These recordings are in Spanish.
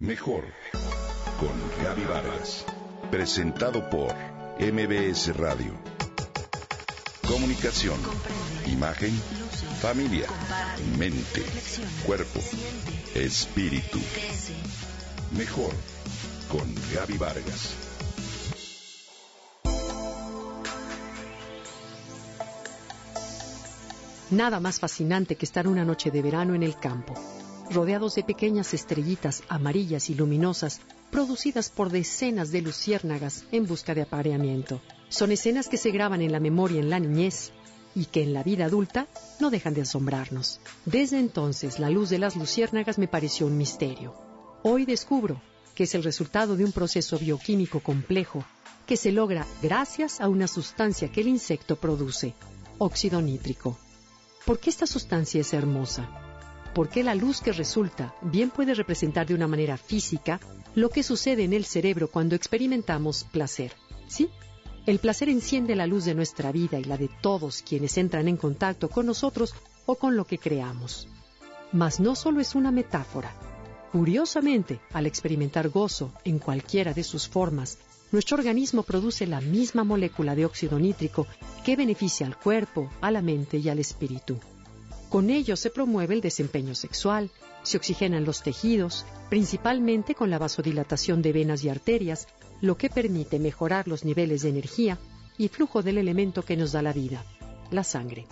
Mejor con Gaby Vargas. Presentado por MBS Radio. Comunicación, imagen, familia, mente, cuerpo, espíritu. Mejor con Gaby Vargas. Nada más fascinante que estar una noche de verano en el campo rodeados de pequeñas estrellitas amarillas y luminosas, producidas por decenas de luciérnagas en busca de apareamiento. Son escenas que se graban en la memoria en la niñez y que en la vida adulta no dejan de asombrarnos. Desde entonces, la luz de las luciérnagas me pareció un misterio. Hoy descubro que es el resultado de un proceso bioquímico complejo que se logra gracias a una sustancia que el insecto produce, óxido nítrico. ¿Por qué esta sustancia es hermosa? Porque la luz que resulta bien puede representar de una manera física lo que sucede en el cerebro cuando experimentamos placer. ¿Sí? El placer enciende la luz de nuestra vida y la de todos quienes entran en contacto con nosotros o con lo que creamos. Mas no solo es una metáfora. Curiosamente, al experimentar gozo en cualquiera de sus formas, nuestro organismo produce la misma molécula de óxido nítrico que beneficia al cuerpo, a la mente y al espíritu. Con ello se promueve el desempeño sexual, se oxigenan los tejidos, principalmente con la vasodilatación de venas y arterias, lo que permite mejorar los niveles de energía y flujo del elemento que nos da la vida, la sangre.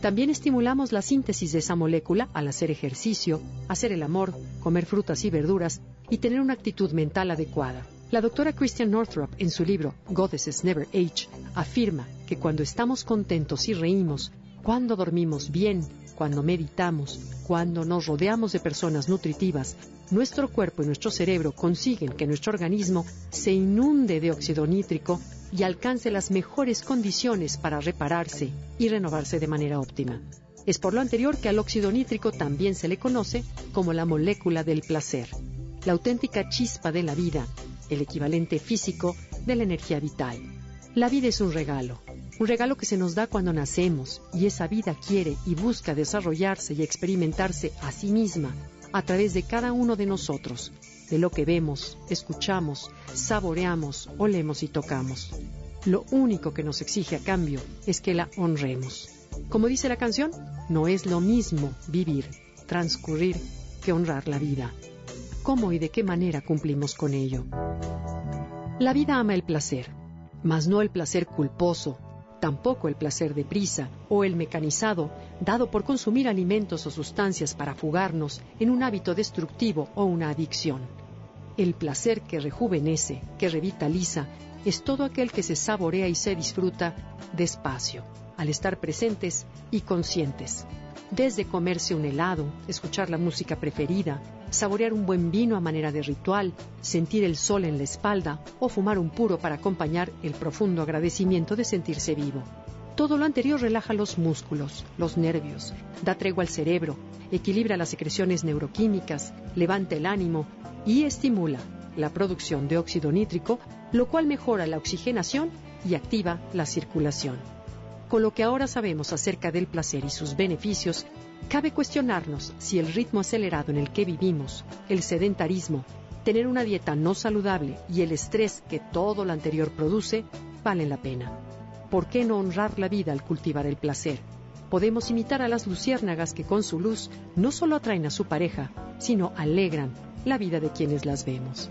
También estimulamos la síntesis de esa molécula al hacer ejercicio, hacer el amor, comer frutas y verduras y tener una actitud mental adecuada. La doctora Christian Northrop, en su libro Goddesses Never Age, afirma que cuando estamos contentos y reímos, cuando dormimos bien, cuando meditamos, cuando nos rodeamos de personas nutritivas, nuestro cuerpo y nuestro cerebro consiguen que nuestro organismo se inunde de óxido nítrico y alcance las mejores condiciones para repararse y renovarse de manera óptima. Es por lo anterior que al óxido nítrico también se le conoce como la molécula del placer, la auténtica chispa de la vida, el equivalente físico de la energía vital. La vida es un regalo, un regalo que se nos da cuando nacemos y esa vida quiere y busca desarrollarse y experimentarse a sí misma a través de cada uno de nosotros, de lo que vemos, escuchamos, saboreamos, olemos y tocamos. Lo único que nos exige a cambio es que la honremos. Como dice la canción, no es lo mismo vivir, transcurrir, que honrar la vida. ¿Cómo y de qué manera cumplimos con ello? La vida ama el placer, mas no el placer culposo, tampoco el placer de prisa o el mecanizado dado por consumir alimentos o sustancias para fugarnos en un hábito destructivo o una adicción. El placer que rejuvenece, que revitaliza, es todo aquel que se saborea y se disfruta despacio, al estar presentes y conscientes. Desde comerse un helado, escuchar la música preferida, saborear un buen vino a manera de ritual, sentir el sol en la espalda o fumar un puro para acompañar el profundo agradecimiento de sentirse vivo. Todo lo anterior relaja los músculos, los nervios, da tregua al cerebro, equilibra las secreciones neuroquímicas, levanta el ánimo y estimula la producción de óxido nítrico, lo cual mejora la oxigenación y activa la circulación. Con lo que ahora sabemos acerca del placer y sus beneficios, cabe cuestionarnos si el ritmo acelerado en el que vivimos, el sedentarismo, tener una dieta no saludable y el estrés que todo lo anterior produce valen la pena. ¿Por qué no honrar la vida al cultivar el placer? Podemos imitar a las luciérnagas que con su luz no solo atraen a su pareja, sino alegran la vida de quienes las vemos.